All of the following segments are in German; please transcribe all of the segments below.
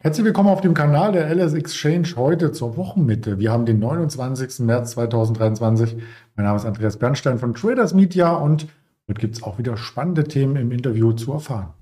Herzlich willkommen auf dem Kanal der LS Exchange heute zur Wochenmitte. Wir haben den 29. März 2023. Mein Name ist Andreas Bernstein von Traders Media und heute gibt es auch wieder spannende Themen im Interview zu erfahren.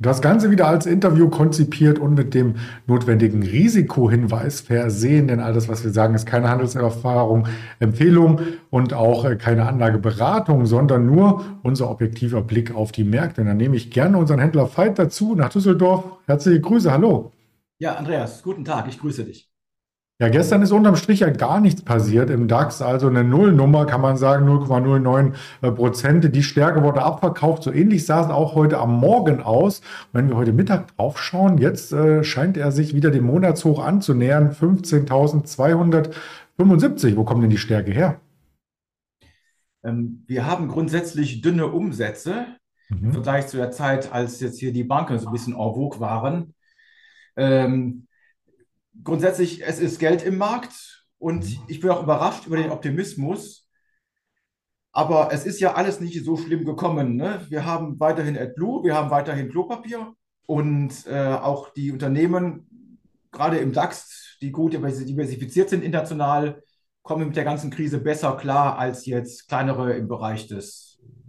Das Ganze wieder als Interview konzipiert und mit dem notwendigen Risikohinweis versehen, denn all das, was wir sagen, ist keine Handelserfahrung, Empfehlung und auch äh, keine Anlageberatung, sondern nur unser objektiver Blick auf die Märkte. Und dann nehme ich gerne unseren Händler Veit dazu nach Düsseldorf. Herzliche Grüße, hallo. Ja, Andreas, guten Tag, ich grüße dich. Ja, gestern ist unterm Strich ja gar nichts passiert im DAX, also eine Nullnummer, kann man sagen, 0,09 äh, Prozent. Die Stärke wurde abverkauft. So ähnlich sah es auch heute am Morgen aus. wenn wir heute Mittag draufschauen, jetzt äh, scheint er sich wieder dem Monatshoch anzunähern, 15.275. Wo kommt denn die Stärke her? Ähm, wir haben grundsätzlich dünne Umsätze mhm. im Vergleich zu der Zeit, als jetzt hier die Banken so ein bisschen en vogue waren. Ähm, grundsätzlich, es ist Geld im Markt und mhm. ich bin auch überrascht über den Optimismus. Aber es ist ja alles nicht so schlimm gekommen. Ne? Wir haben weiterhin AdBlue, wir haben weiterhin Klopapier und äh, auch die Unternehmen, gerade im DAX, die gut diversifiziert sind international, kommen mit der ganzen Krise besser klar als jetzt kleinere im Bereich des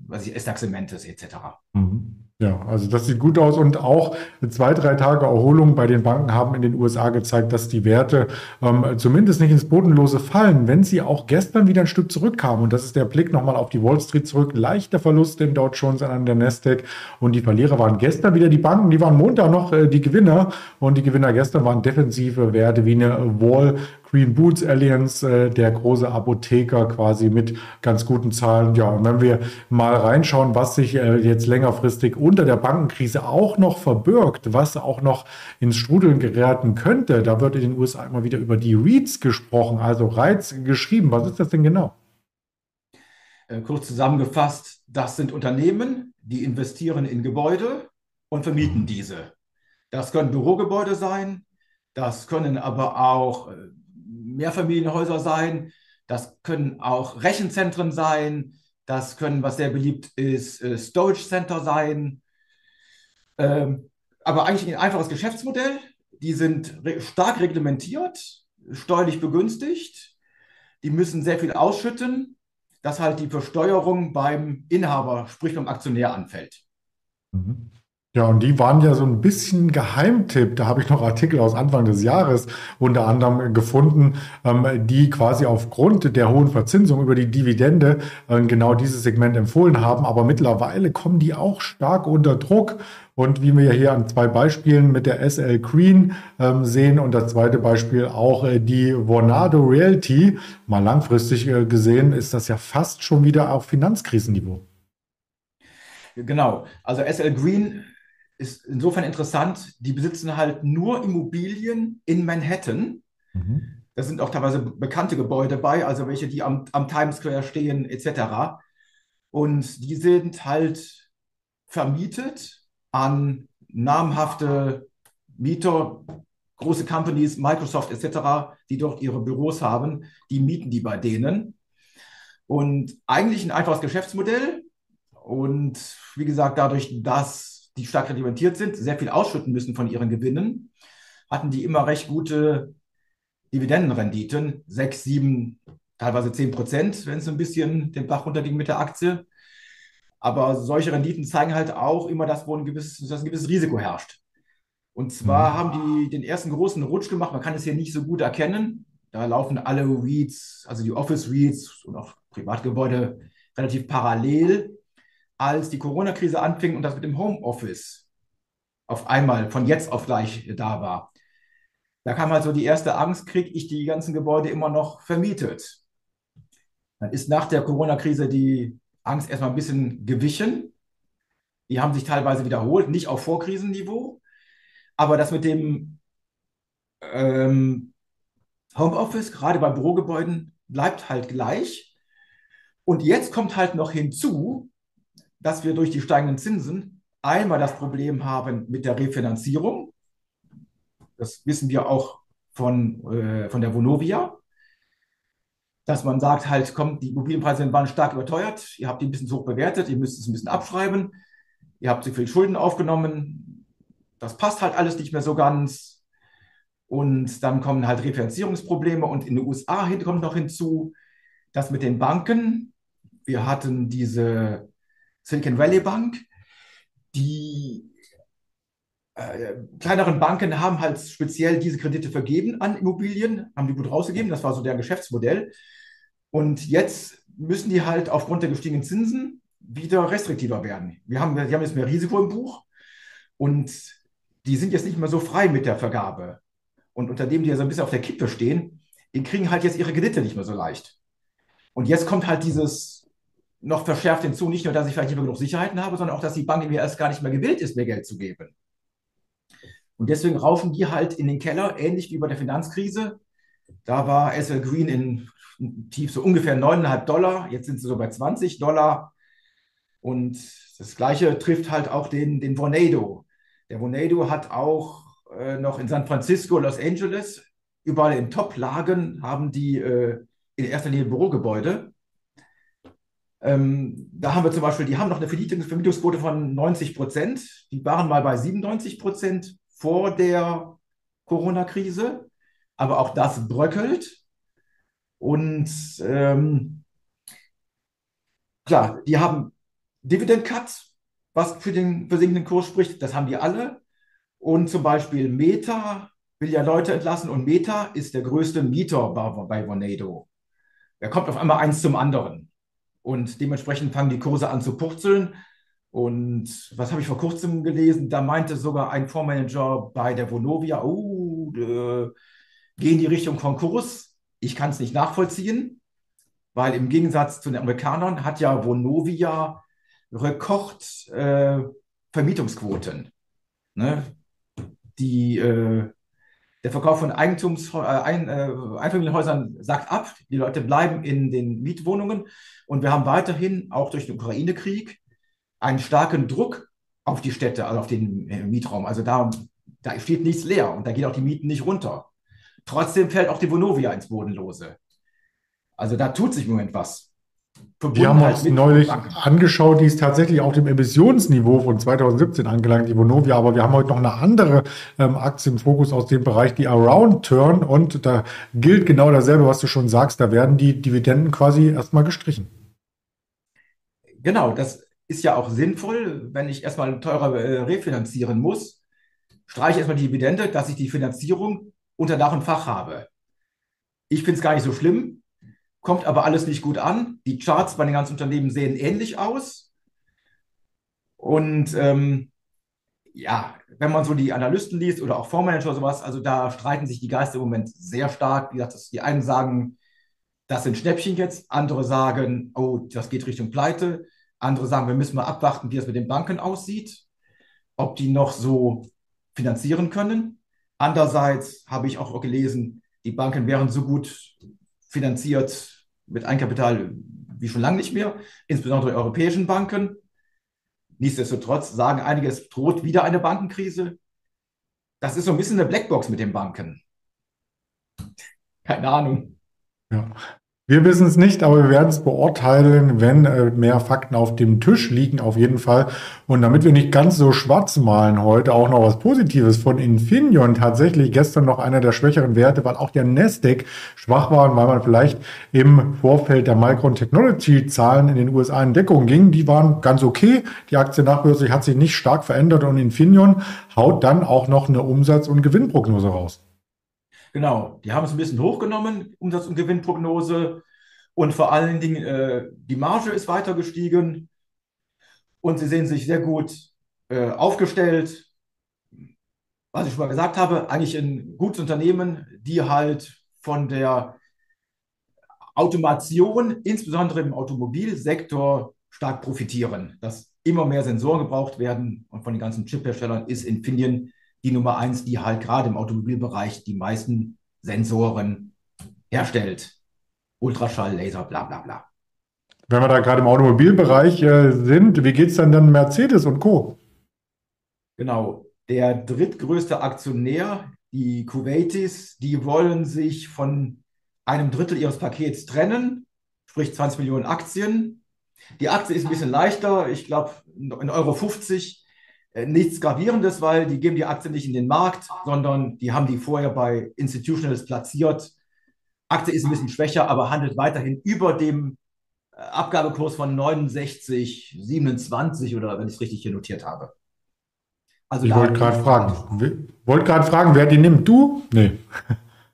was ich, S-Segmentes etc. Mhm. Ja, also das sieht gut aus und auch zwei, drei Tage Erholung bei den Banken haben in den USA gezeigt, dass die Werte ähm, zumindest nicht ins Bodenlose fallen, wenn sie auch gestern wieder ein Stück zurückkamen. Und das ist der Blick nochmal auf die Wall Street zurück. Leichter Verlust im Dow Jones an der Nasdaq und die Verlierer waren gestern wieder die Banken, die waren Montag noch äh, die Gewinner und die Gewinner gestern waren defensive Werte wie eine Wall Green Boots Alliance, äh, der große Apotheker quasi mit ganz guten Zahlen. Ja, und wenn wir mal reinschauen, was sich äh, jetzt längerfristig unter der Bankenkrise auch noch verbirgt, was auch noch ins Strudeln geraten könnte, da wird in den USA immer wieder über die REITs gesprochen, also Reiz geschrieben. Was ist das denn genau? Äh, kurz zusammengefasst, das sind Unternehmen, die investieren in Gebäude und vermieten diese. Das können Bürogebäude sein, das können aber auch Mehrfamilienhäuser sein, das können auch Rechenzentren sein, das können, was sehr beliebt ist, äh, Storage Center sein. Ähm, aber eigentlich ein einfaches Geschäftsmodell. Die sind re stark reglementiert, steuerlich begünstigt. Die müssen sehr viel ausschütten, dass halt die Versteuerung beim Inhaber, sprich beim Aktionär, anfällt. Mhm. Ja, und die waren ja so ein bisschen Geheimtipp. Da habe ich noch Artikel aus Anfang des Jahres unter anderem gefunden, ähm, die quasi aufgrund der hohen Verzinsung über die Dividende äh, genau dieses Segment empfohlen haben. Aber mittlerweile kommen die auch stark unter Druck. Und wie wir hier an zwei Beispielen mit der SL Green ähm, sehen und das zweite Beispiel auch äh, die Vornado Realty, mal langfristig äh, gesehen, ist das ja fast schon wieder auf Finanzkrisenniveau. Genau, also SL Green ist insofern interessant, die besitzen halt nur Immobilien in Manhattan. Mhm. Da sind auch teilweise bekannte Gebäude bei, also welche, die am, am Times Square stehen, etc. Und die sind halt vermietet an namhafte Mieter, große Companies, Microsoft etc., die dort ihre Büros haben, die mieten die bei denen. Und eigentlich ein einfaches Geschäftsmodell. Und wie gesagt, dadurch, dass die stark reglementiert sind, sehr viel ausschütten müssen von ihren Gewinnen, hatten die immer recht gute Dividendenrenditen, 6, 7, teilweise 10 Prozent, wenn es ein bisschen den Bach runterging mit der Aktie. Aber solche Renditen zeigen halt auch immer, dass, wo ein gewisses, dass ein gewisses Risiko herrscht. Und zwar mhm. haben die den ersten großen Rutsch gemacht, man kann es hier nicht so gut erkennen. Da laufen alle REITs, also die Office REITs und auch Privatgebäude relativ parallel als die Corona-Krise anfing und das mit dem Homeoffice auf einmal von jetzt auf gleich da war. Da kam halt so die erste Angst, kriege ich die ganzen Gebäude immer noch vermietet. Dann ist nach der Corona-Krise die Angst erstmal ein bisschen gewichen. Die haben sich teilweise wiederholt, nicht auf Vorkrisenniveau. Aber das mit dem ähm, Homeoffice, gerade bei Bürogebäuden, bleibt halt gleich. Und jetzt kommt halt noch hinzu, dass wir durch die steigenden Zinsen einmal das Problem haben mit der Refinanzierung. Das wissen wir auch von, äh, von der Vonovia. dass man sagt halt, kommt, die Immobilienpreise waren stark überteuert, ihr habt die ein bisschen zu hoch bewertet, ihr müsst es ein bisschen abschreiben, ihr habt zu viel Schulden aufgenommen, das passt halt alles nicht mehr so ganz. Und dann kommen halt Refinanzierungsprobleme und in den USA kommt noch hinzu, dass mit den Banken, wir hatten diese Silicon Valley Bank, die äh, kleineren Banken haben halt speziell diese Kredite vergeben an Immobilien, haben die gut rausgegeben, das war so der Geschäftsmodell. Und jetzt müssen die halt aufgrund der gestiegenen Zinsen wieder restriktiver werden. Wir haben, die haben jetzt mehr Risiko im Buch und die sind jetzt nicht mehr so frei mit der Vergabe. Und unter dem, die ja so ein bisschen auf der Kippe stehen, die kriegen halt jetzt ihre Kredite nicht mehr so leicht. Und jetzt kommt halt dieses noch verschärft hinzu, nicht nur, dass ich vielleicht nicht mehr genug Sicherheiten habe, sondern auch, dass die Bank mir erst gar nicht mehr gewillt ist, mir Geld zu geben. Und deswegen raufen die halt in den Keller, ähnlich wie bei der Finanzkrise. Da war SL Green in tief so ungefähr 9,5 Dollar. Jetzt sind sie so bei 20 Dollar. Und das Gleiche trifft halt auch den, den Vornado. Der Vornado hat auch äh, noch in San Francisco, Los Angeles, überall in Top-Lagen haben die äh, in erster Linie Bürogebäude. Ähm, da haben wir zum Beispiel, die haben noch eine Vermietungsquote von 90 Prozent. Die waren mal bei 97 Prozent vor der Corona-Krise. Aber auch das bröckelt. Und ähm, klar, die haben Dividend Cuts, was für den versinkenden Kurs spricht, das haben die alle. Und zum Beispiel Meta will ja Leute entlassen und Meta ist der größte Mieter bei, Vornado. Da kommt auf einmal eins zum anderen. Und dementsprechend fangen die Kurse an zu purzeln. Und was habe ich vor kurzem gelesen? Da meinte sogar ein Fondsmanager bei der Vonovia, oh, äh, gehen die Richtung Konkurs ich kann es nicht nachvollziehen, weil im Gegensatz zu den Amerikanern hat ja Vonovia Rekord äh. Ne? Die, äh, der Verkauf von Eigentums, äh, ein, äh, Einfamilienhäusern sagt ab, die Leute bleiben in den Mietwohnungen und wir haben weiterhin auch durch den Ukraine-Krieg einen starken Druck auf die Städte, also auf den äh, Mietraum. Also da, da steht nichts leer und da gehen auch die Mieten nicht runter. Trotzdem fällt auch die Vonovia ins Bodenlose. Also da tut sich im Moment was. Wir haben halt uns neulich angeschaut, die ist tatsächlich auch dem Emissionsniveau von 2017 angelangt, die Vonovia, aber wir haben heute noch eine andere ähm, Aktie im Fokus aus dem Bereich, die Around Turn und da gilt genau dasselbe, was du schon sagst, da werden die Dividenden quasi erstmal gestrichen. Genau, das ist ja auch sinnvoll, wenn ich erstmal teurer äh, refinanzieren muss, streiche ich erstmal die Dividende, dass ich die Finanzierung unter Dach und Fach habe. Ich finde es gar nicht so schlimm, kommt aber alles nicht gut an. Die Charts bei den ganzen Unternehmen sehen ähnlich aus. Und ähm, ja, wenn man so die Analysten liest oder auch Fondsmanager oder sowas, also da streiten sich die Geister im Moment sehr stark. Wie gesagt, die einen sagen, das sind Schnäppchen jetzt, andere sagen, oh, das geht Richtung Pleite. Andere sagen, wir müssen mal abwarten, wie es mit den Banken aussieht, ob die noch so finanzieren können. Andererseits habe ich auch gelesen, die Banken wären so gut finanziert mit Eigenkapital wie schon lange nicht mehr, insbesondere europäischen Banken. Nichtsdestotrotz sagen einige, es droht wieder eine Bankenkrise. Das ist so ein bisschen eine Blackbox mit den Banken. Keine Ahnung. Ja. Wir wissen es nicht, aber wir werden es beurteilen, wenn äh, mehr Fakten auf dem Tisch liegen, auf jeden Fall. Und damit wir nicht ganz so schwarz malen heute, auch noch was Positives von Infineon. Tatsächlich gestern noch einer der schwächeren Werte, weil auch der Nasdaq schwach war, weil man vielleicht im Vorfeld der Micron Technology Zahlen in den USA in Deckung ging. Die waren ganz okay. Die Aktie nachbörslich hat sich nicht stark verändert und Infineon haut dann auch noch eine Umsatz- und Gewinnprognose raus. Genau, die haben es ein bisschen hochgenommen, Umsatz- und Gewinnprognose. Und vor allen Dingen, äh, die Marge ist weiter gestiegen. Und sie sehen sich sehr gut äh, aufgestellt. Was ich schon mal gesagt habe, eigentlich ein gutes Unternehmen, die halt von der Automation, insbesondere im Automobilsektor, stark profitieren. Dass immer mehr Sensoren gebraucht werden und von den ganzen Chipherstellern ist Infineon die Nummer eins, die halt gerade im Automobilbereich die meisten Sensoren herstellt. Ultraschall, Laser, bla bla bla. Wenn wir da gerade im Automobilbereich äh, sind, wie geht es dann dann Mercedes und Co.? Genau, der drittgrößte Aktionär, die Kuwaitis, die wollen sich von einem Drittel ihres Pakets trennen, sprich 20 Millionen Aktien. Die Aktie ist ein bisschen leichter, ich glaube in Euro 50. Äh, nichts Gravierendes, weil die geben die Aktie nicht in den Markt, sondern die haben die vorher bei Institutionals platziert. Aktie ist ein bisschen schwächer, aber handelt weiterhin über dem äh, Abgabekurs von 69, 27 oder wenn ich es richtig hier notiert habe. Also ich wollte gerade fragen, wollte gerade fragen, wer die nimmt? Du? Nee.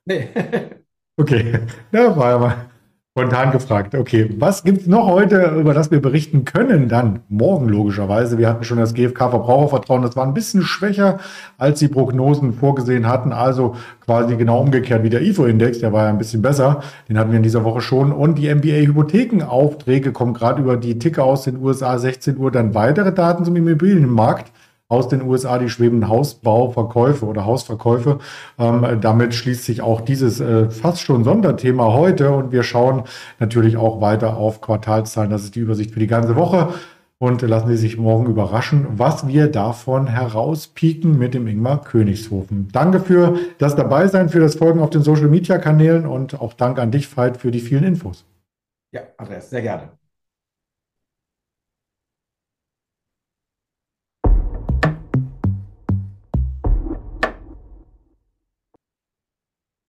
Nee. okay, da war ja mal spontan gefragt. Okay, was gibt es noch heute, über das wir berichten können? Dann morgen logischerweise. Wir hatten schon das GfK-Verbrauchervertrauen, das war ein bisschen schwächer, als die Prognosen vorgesehen hatten. Also quasi genau umgekehrt wie der IFO-Index, der war ja ein bisschen besser. Den hatten wir in dieser Woche schon. Und die MBA-Hypothekenaufträge kommen gerade über die Ticker aus den USA 16 Uhr. Dann weitere Daten zum Immobilienmarkt aus den USA die schwebenden Hausbauverkäufe oder Hausverkäufe. Ähm, damit schließt sich auch dieses äh, fast schon Sonderthema heute und wir schauen natürlich auch weiter auf Quartalszahlen. Das ist die Übersicht für die ganze Woche. Und lassen Sie sich morgen überraschen, was wir davon herauspieken mit dem Ingmar Königshofen. Danke für das Dabeisein, für das Folgen auf den Social Media Kanälen und auch Dank an dich, Veit, für die vielen Infos. Ja, Andreas, sehr gerne.